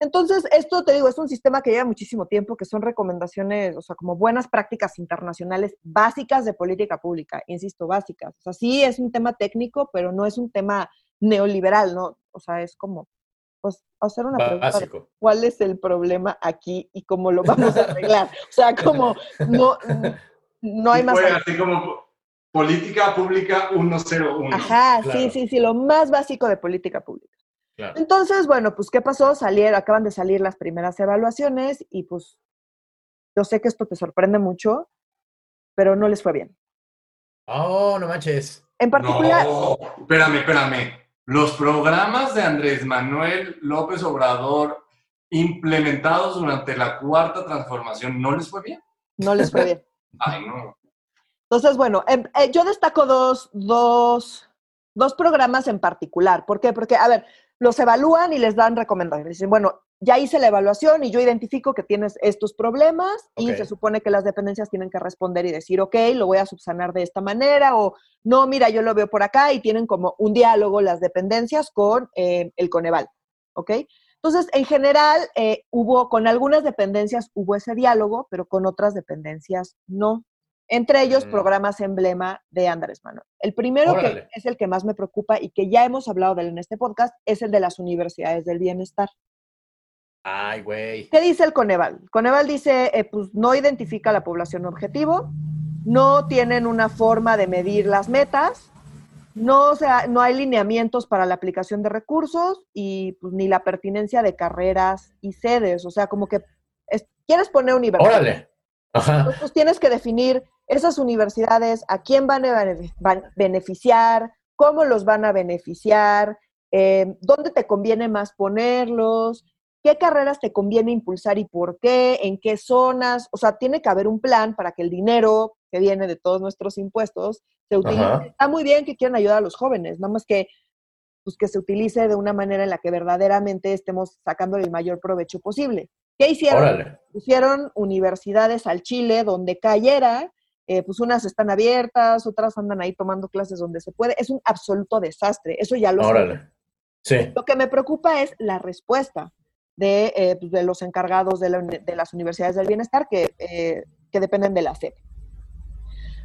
Entonces, esto te digo, es un sistema que lleva muchísimo tiempo, que son recomendaciones, o sea, como buenas prácticas internacionales básicas de política pública, insisto, básicas. O sea, sí es un tema técnico, pero no es un tema neoliberal, ¿no? O sea, es como, pues, hacer una pregunta cuál es el problema aquí y cómo lo vamos a arreglar. O sea, como, no, no hay más. así como política pública 101. Ajá, sí, sí, sí, lo más básico de política pública. Claro. Entonces, bueno, pues, ¿qué pasó? Salieron, acaban de salir las primeras evaluaciones y pues yo sé que esto te sorprende mucho, pero no les fue bien. Oh, no manches. En particular, No, espérame, espérame. Los programas de Andrés Manuel López Obrador implementados durante la cuarta transformación, ¿no les fue bien? no les fue bien. Ay, no. Entonces, bueno, em, eh, yo destaco dos, dos, dos programas en particular. ¿Por qué? Porque, a ver, los evalúan y les dan recomendaciones. Dicen, bueno, ya hice la evaluación y yo identifico que tienes estos problemas y se supone que las dependencias tienen que responder y decir, ok, lo voy a subsanar de esta manera o no, mira, yo lo veo por acá y tienen como un diálogo las dependencias con eh, el Coneval, ¿ok? Entonces, en general, eh, hubo, con algunas dependencias hubo ese diálogo, pero con otras dependencias no. Entre ellos, Mm. programas emblema de Andrés Manuel. El primero, que es el que más me preocupa y que ya hemos hablado de él en este podcast, es el de las universidades del bienestar. Ay, güey. ¿Qué dice el Coneval? Coneval dice, eh, pues no identifica la población objetivo, no tienen una forma de medir las metas, no, o sea, no hay lineamientos para la aplicación de recursos y pues, ni la pertinencia de carreras y sedes. O sea, como que es- quieres poner universidad. Órale. Ajá. Pues, tienes que definir esas universidades, a quién van a beneficiar, cómo los van a beneficiar, eh, dónde te conviene más ponerlos, qué carreras te conviene impulsar y por qué, en qué zonas. O sea, tiene que haber un plan para que el dinero que viene de todos nuestros impuestos se utilice. Ajá. Está muy bien que quieran ayudar a los jóvenes, nada más que pues que se utilice de una manera en la que verdaderamente estemos sacando el mayor provecho posible. ¿Qué hicieron? Órale. pusieron universidades al Chile donde cayera, eh, pues unas están abiertas, otras andan ahí tomando clases donde se puede. Es un absoluto desastre, eso ya lo sé. Órale. Sí. Lo que me preocupa es la respuesta de, eh, pues, de los encargados de, la de las universidades del bienestar que, eh, que dependen de la SEP.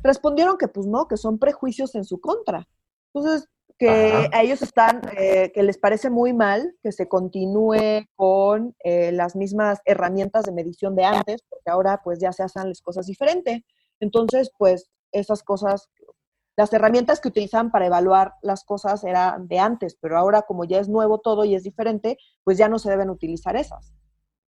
Respondieron que pues no, que son prejuicios en su contra. Entonces, que Ajá. a ellos están, eh, que les parece muy mal que se continúe con las mismas herramientas de medición de antes, porque ahora pues ya se hacen las cosas diferente. Entonces, pues esas cosas, las herramientas que utilizan para evaluar las cosas eran de antes, pero ahora como ya es nuevo todo y es diferente, pues ya no se deben utilizar esas.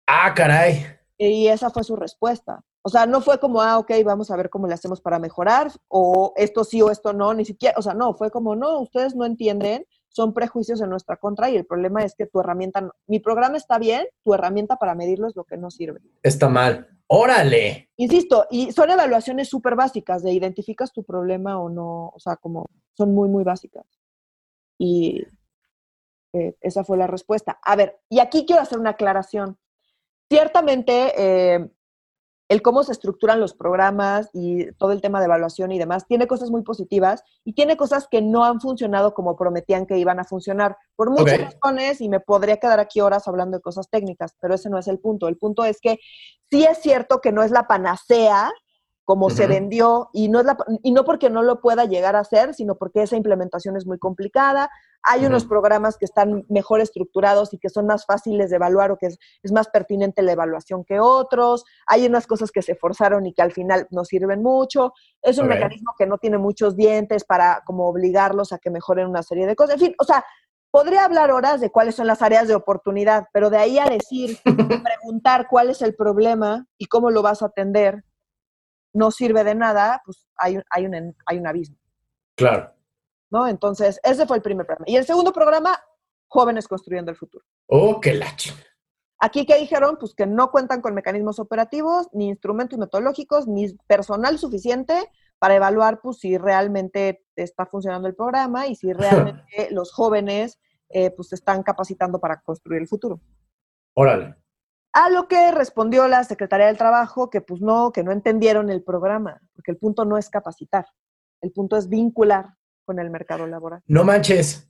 Ah, caray. Y esa fue su respuesta. O sea, no fue como, ah, ok, vamos a ver cómo le hacemos para mejorar, o esto sí o esto no, ni siquiera, o sea, no, fue como, no, ustedes no entienden, son prejuicios en nuestra contra y el problema es que tu herramienta, no- mi programa está bien, tu herramienta para medirlo es lo que no sirve. Está mal. Órale. Insisto, y son evaluaciones súper básicas de identificas tu problema o no, o sea, como son muy, muy básicas. Y eh, esa fue la respuesta. A ver, y aquí quiero hacer una aclaración. Ciertamente, eh, el cómo se estructuran los programas y todo el tema de evaluación y demás, tiene cosas muy positivas y tiene cosas que no han funcionado como prometían que iban a funcionar, por muchas razones, y me podría quedar aquí horas hablando de cosas técnicas, pero ese no es el punto. El punto es que sí es cierto que no es la panacea como se vendió y no, es la, y no porque no lo pueda llegar a hacer, sino porque esa implementación es muy complicada. Hay unos programas que están mejor estructurados y que son más fáciles de evaluar o que es, es más pertinente la evaluación que otros. Hay unas cosas que se forzaron y que al final no sirven mucho. Es un mecanismo que no tiene muchos dientes para como obligarlos a que mejoren una serie de cosas. En fin, o sea, podría hablar horas de cuáles son las áreas de oportunidad, pero de ahí a decir, preguntar cuál es el problema y cómo lo vas a atender, no sirve de nada, pues hay, un- hay, un, hay un abismo, Claro. ¿no? Entonces, ese fue el primer programa. Y el segundo programa, Jóvenes Construyendo el Futuro. Oh, qué la ch- Aquí que dijeron, pues que no cuentan con mecanismos operativos, ni instrumentos metodológicos, ni personal suficiente para evaluar pues, si realmente está funcionando el programa y si realmente los jóvenes eh, pues, se están capacitando para construir el futuro. Órale. A lo que respondió la Secretaría del Trabajo que pues no, que no entendieron el programa, porque el punto no es capacitar, el punto es vincular con el mercado laboral No manches.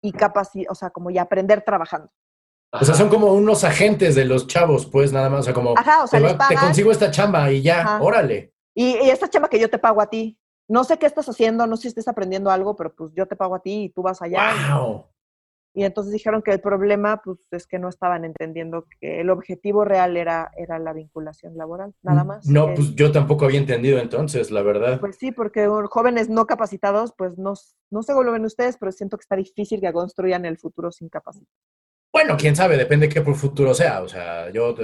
y capacitar, o sea, como ya aprender trabajando. O sea, son como unos agentes de los chavos, pues nada más. O sea, como Ajá, o sea, te, va- consigo esta chamba y ya, Ajá. órale. Y, y esta chamba que yo te pago a ti, no sé qué estás haciendo, no sé si estés aprendiendo algo, pero pues yo te pago a ti y tú vas allá. Wow. Y entonces dijeron que el problema pues es que no estaban entendiendo que el objetivo real era, era la vinculación laboral, nada más. No, pues yo tampoco había entendido entonces, la verdad. Pues sí, porque jóvenes no capacitados, pues no, no sé cómo lo ven ustedes, pero siento que está difícil que construyan el futuro sin capacidad. Bueno, quién sabe, depende qué por futuro sea. O sea, yo,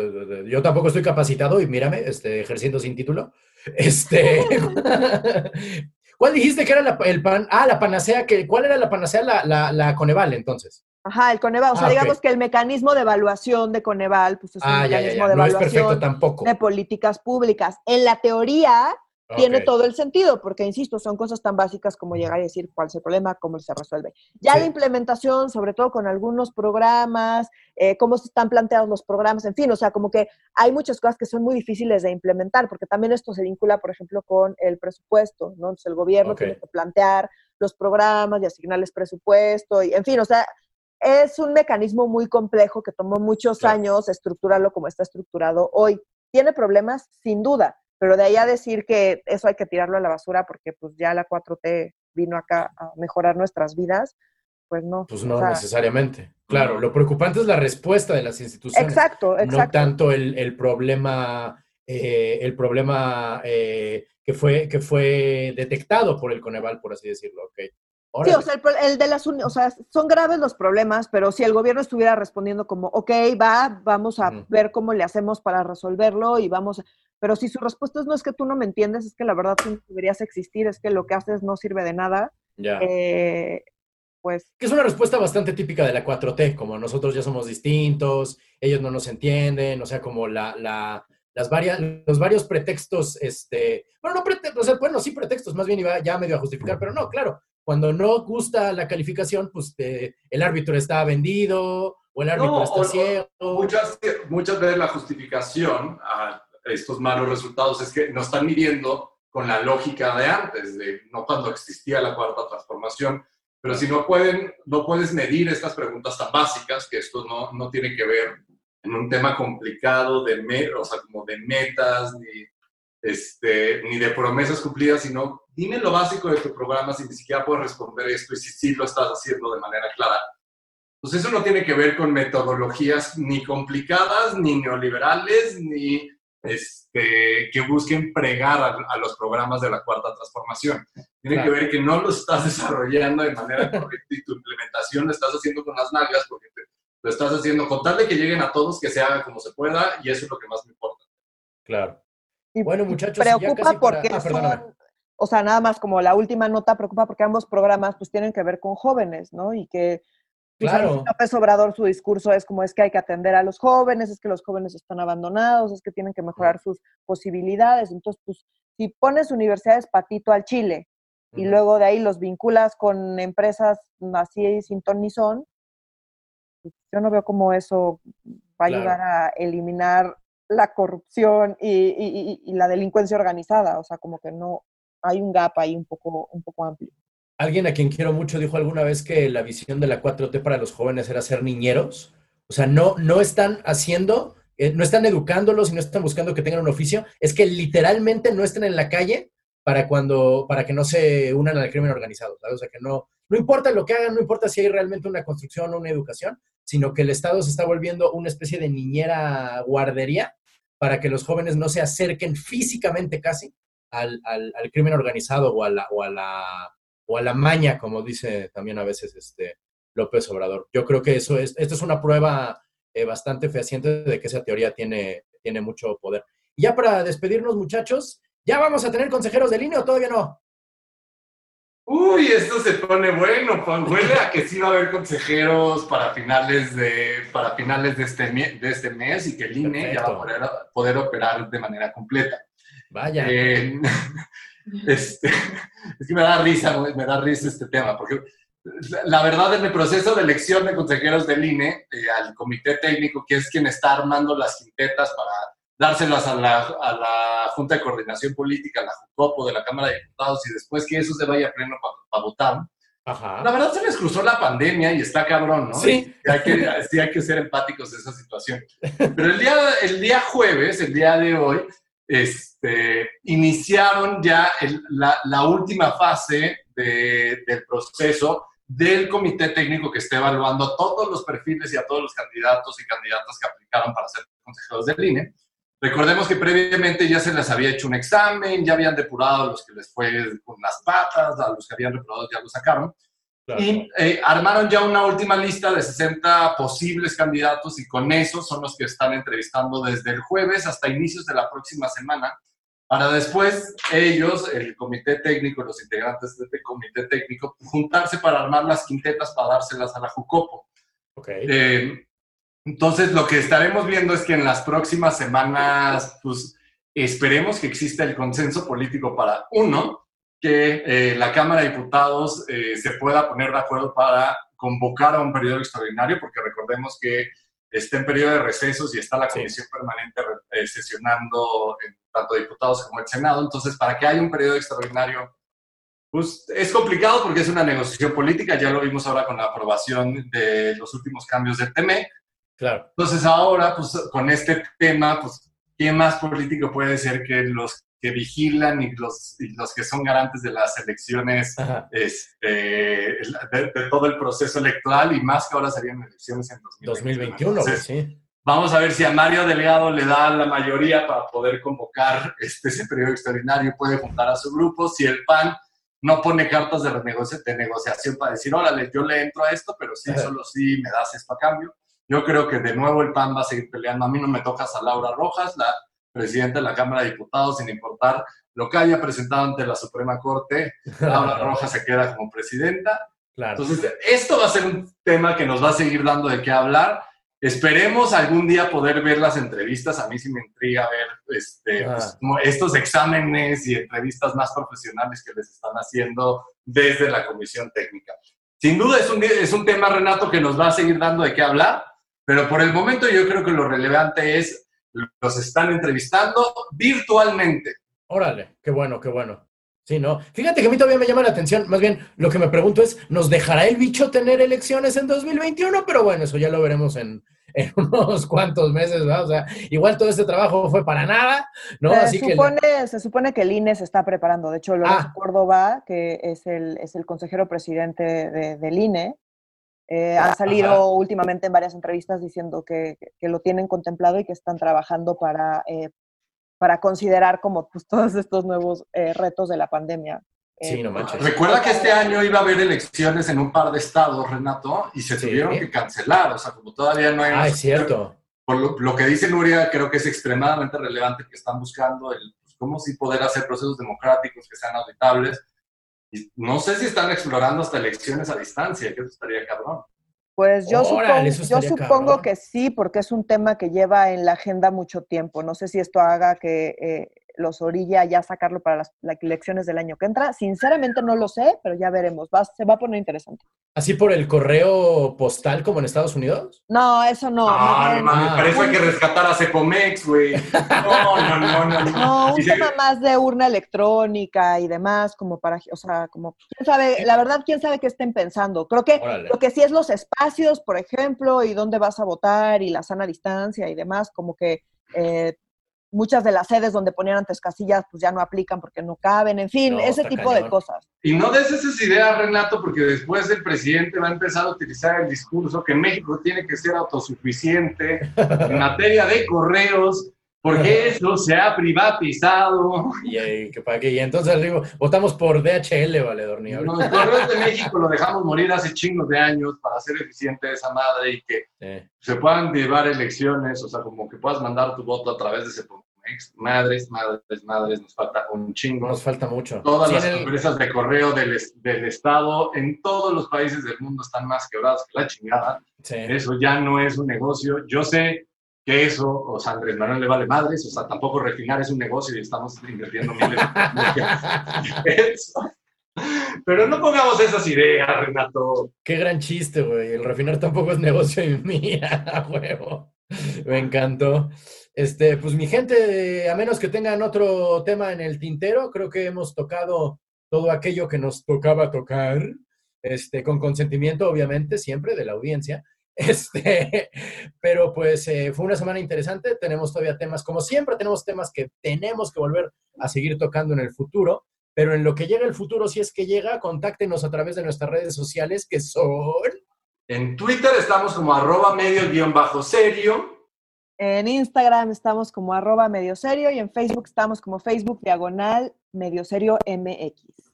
yo tampoco estoy capacitado y mírame, este, ejerciendo sin título. Este. ¿Cuál dijiste que era la, el pan? Ah, la panacea, que, ¿cuál era la panacea? La, la, la Coneval, entonces. Ajá, el Coneval, o sea, Ah, digamos que el mecanismo de evaluación de Coneval, pues es un Ah, ya, ya, mecanismo ya. de No es perfecto evaluación tampoco. de políticas públicas. En la teoría, tiene todo el sentido, porque, insisto, son cosas tan básicas como llegar y decir cuál es el problema, cómo se resuelve. Ya la implementación, sobre todo con algunos programas, eh, cómo están planteados los programas, en fin, o sea, como que hay muchas cosas que son muy difíciles de implementar, porque también esto se vincula, por ejemplo, con el presupuesto, ¿no? Entonces el gobierno tiene que plantear los programas y asignarles presupuesto, y en fin, o sea, es un mecanismo muy complejo que tomó muchos años estructurarlo como está estructurado hoy. ¿Tiene problemas? Sin duda, pero de ahí a decir que eso hay que tirarlo a la basura porque pues ya la 4T vino acá a mejorar nuestras vidas, pues no. Pues no necesariamente. Claro, lo preocupante es la respuesta de las instituciones. Exacto, exacto. No tanto el, problema, el problema eh, eh, que, fue, que fue detectado por el Coneval, por así decirlo. Okay. Sí, o sea, el, de las, o sea, son graves los problemas, pero si el gobierno estuviera respondiendo como, ok, va, vamos a ver cómo le hacemos para resolverlo y vamos, pero si su respuesta es no es que tú no me entiendes, es que la verdad tú no deberías existir, es que lo que haces no sirve de nada, ya. Eh, pues... Que es una respuesta bastante típica de la 4T, como nosotros ya somos distintos, ellos no nos entienden, o sea, como la, la las varias, los varios pretextos, este, bueno, no pretextos, o sea, bueno, sí pretextos, más bien iba ya medio a justificar, pero no, claro, cuando no gusta la calificación, pues el árbitro está vendido o el árbitro está ciego. Muchas, muchas veces la justificación a estos malos resultados es que no están midiendo con la lógica de antes, de no cuando existía la cuarta transformación, pero si no pueden, no puedes medir estas preguntas tan básicas, que esto no, no tiene que ver en un tema complicado de, sea, como de metas, ni, este, ni de promesas cumplidas, sino dime lo básico de tu programa si ni siquiera puedes responder esto y si sí lo estás haciendo de manera clara. Pues eso no tiene que ver con metodologías ni complicadas, ni neoliberales, ni este, que busquen pregar a, los programas de la cuarta transformación. Tiene que ver que no lo estás desarrollando de manera correcta y tu implementación lo estás haciendo con las nalgas porque lo estás haciendo con tal de que lleguen a todos, que se haga como se pueda y eso es lo que más me importa. Claro bueno, muchachos, preocupa porque ah, o sea, nada más como la última nota preocupa porque ambos programas pues tienen que ver con jóvenes, ¿no? Y que claro. López Obrador su discurso es como es que hay que atender a los jóvenes, es que los jóvenes están abandonados, es que tienen que mejorar sus posibilidades. Entonces, pues si pones universidades patito al Chile y luego de ahí los vinculas con empresas así sin ton ni son, pues, yo no veo cómo eso va a ayudar a eliminar la corrupción y, la delincuencia organizada. O sea, como que no hay un gap ahí un poco, un poco amplio. Alguien a quien quiero mucho dijo alguna vez que la visión de la 4T para los jóvenes era ser niñeros. O sea, no, no están haciendo, eh, no están educándolos y no están buscando que tengan un oficio. Es que literalmente no estén en la calle para cuando, para que no se unan al crimen organizado. O sea, que no, no importa lo que hagan, no importa si hay realmente una construcción o una educación, sino que el Estado se está volviendo una especie de niñera guardería para que los jóvenes no se acerquen físicamente casi al, crimen organizado o a, la, o, a la, o a la maña, como dice también a veces este López Obrador. Yo creo que eso es, esto es una prueba eh, bastante fehaciente de que esa teoría tiene, tiene mucho poder. Y ya para despedirnos, muchachos, ¿ya vamos a tener consejeros de línea o todavía no? Uy, esto se pone bueno, huele a que sí va a haber consejeros para finales de, para finales de, este, de este mes y que el INE ya va a poder, poder, operar de manera completa. Vaya. Eh, este, es que me da risa, me da risa este tema, porque la verdad en el proceso de elección de consejeros del INE, eh, al comité técnico, que es quien está armando las quintetas para dárselas a la, a la Junta de Coordinación Política, a la JUCOPO de la Cámara de Diputados y después que eso se vaya a pleno para votar. La verdad se les cruzó la pandemia y está cabrón, ¿no? Sí. hay que, sí hay que ser empáticos de esa situación. Pero el día, el día jueves, el día de hoy, este, iniciaron ya la, la, última fase de, del proceso del comité técnico que está evaluando todos los perfiles y a todos los candidatos y candidatas que aplicaron para ser consejeros del INE. Recordemos que previamente ya se les había hecho un examen, ya habían depurado a los que les fue con las patas, a los que habían reprobado ya lo sacaron. Y eh, armaron ya una última lista de 60 posibles candidatos y con eso son los que están entrevistando desde el jueves hasta inicios de la próxima semana, para después ellos, el comité técnico, los integrantes de este comité técnico, juntarse para armar las quintetas para dárselas a la Jucopo. Okay. Eh, entonces, lo que estaremos viendo es que en las próximas semanas, pues, esperemos que exista el consenso político para, uno, que eh, la Cámara de Diputados eh, se pueda poner de acuerdo para convocar a un periodo extraordinario, porque recordemos que está en periodo de recesos y está la comisión permanente eh, sesionando en tanto diputados como el Senado. Entonces, para que haya un periodo extraordinario, pues es complicado porque es una negociación política. Ya lo vimos ahora con la aprobación de los últimos cambios del TEMEC. Claro. Entonces, ahora, pues con este tema, pues, ¿quién más político puede ser que los que vigilan y los, los que son garantes de las elecciones, este, de, todo el proceso electoral y más que ahora serían elecciones en 2021. 2021 sí. Vamos a ver si a Mario Delgado le da la mayoría para poder convocar este, ese periodo extraordinario, puede juntar a su grupo. Si el PAN no pone cartas de, de negociación para decir, órale, yo le entro a esto, pero sí, solo sí me das esto a cambio. Yo creo que de nuevo el PAN va a seguir peleando. A mí no me tocas a Laura Rojas, la presidente de la Cámara de Diputados, sin importar lo que haya presentado ante la Suprema Corte, Laura Rojas se queda como presidenta. Entonces, esto va a ser un tema que nos va a seguir dando de qué hablar. Esperemos algún día poder ver las entrevistas. A mí sí me intriga ver este, pues, estos exámenes y entrevistas más profesionales que les están haciendo desde la Comisión Técnica. Sin duda es un, es un tema, Renato, que nos va a seguir dando de qué hablar, pero por el momento yo creo que lo relevante es los están entrevistando virtualmente. Órale, qué bueno, qué bueno. Sí, ¿no? Fíjate que a mí todavía me llama la atención, más bien lo que me pregunto es, ¿nos dejará el bicho tener elecciones en 2021? Pero bueno, eso ya lo veremos en, unos cuantos meses, ¿verdad? O sea, igual todo este trabajo fue para nada, ¿no? Se, Así supone, que... se supone que el INE se está preparando. De hecho, Lorenzo ah. Córdoba, que es el, es el consejero presidente del INE, eh, han salido últimamente en varias entrevistas diciendo que, que, lo tienen contemplado y que están trabajando para, eh, para considerar como pues, todos estos nuevos eh, retos de la pandemia. Sí, no manches. Recuerda que este año iba a haber elecciones en un par de estados, Renato, y se tuvieron que cancelar. O sea, como todavía no hay... Ah, es cierto. Por lo, que dice Nuria, creo que es extremadamente relevante que están buscando el, pues, cómo sí poder hacer procesos democráticos que sean auditables no sé si están explorando hasta elecciones a distancia, que eso estaría cabrón. Pues yo, yo supongo que sí, porque es un tema que lleva en la agenda mucho tiempo. No sé si esto haga que eh, los orilla ya sacarlo para las, elecciones del año que entra. Sinceramente no lo sé, pero ya veremos. se va a poner interesante. ¿Así por el correo postal como en Estados Unidos? No, eso no. Ah, no, no, parece que rescatar a Cepomex, güey. No, no, no, no. No, un tema más de urna electrónica y demás, como para, o sea, como, quién sabe, la verdad, quién sabe qué estén pensando. Creo que lo que sí es los espacios, por ejemplo, y dónde vas a votar y la sana distancia y demás, como que eh, muchas de las sedes donde ponían antes casillas pues ya no aplican porque no caben, en fin, ese tipo de cosas. Y no des esas ideas, Renato, porque después el presidente va a empezar a utilizar el discurso que México tiene que ser autosuficiente en materia de correos, porque eso se ha privatizado. Y, para qué? y entonces digo, votamos por DHL, valedor. Ni los correos de México lo dejamos morir hace chingos de años para hacer eficiente esa madre y que se puedan llevar elecciones, o sea, como que puedas mandar tu voto a través de ese madres, madres, madres, nos falta un chingo. Nos falta mucho. Todas las empresas de correo del, del, Estado en todos los países del mundo están más quebradas que la chingada. Eso ya no es un negocio. Yo sé que eso, o sea, Andrés Manuel le vale madres, o sea, tampoco refinar es un negocio y estamos invirtiendo miles de eso. Pero no pongamos esas ideas, Renato. Qué gran chiste, güey. El refinar tampoco es negocio y mía, huevo. Me encantó. Este, pues mi gente, a menos que tengan otro tema en el tintero, creo que hemos tocado todo aquello que nos tocaba tocar, este, con consentimiento, obviamente, siempre de la audiencia. Este, pero pues eh, fue una semana interesante. Tenemos todavía temas, como siempre, tenemos temas que tenemos que volver a seguir tocando en el futuro. Pero en lo que llega el futuro, si es que llega, contáctenos a través de nuestras redes sociales que son. En Twitter estamos como arroba medio guion bajo serio. En Instagram estamos como arroba medio serio y en Facebook estamos como Facebook diagonal medio serio MX.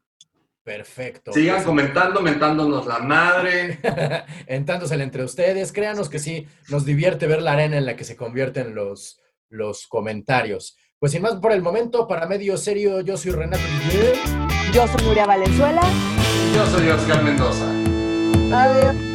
Perfecto. Sigan pues, comentando, mentándonos la madre. Entándosela entre ustedes. Créanos que sí, nos divierte ver la arena en la que se convierten los, los comentarios. Pues sin más por el momento, para medio serio, yo soy Renato Yo soy Nuria Valenzuela. Yo soy Oscar Mendoza. Adiós.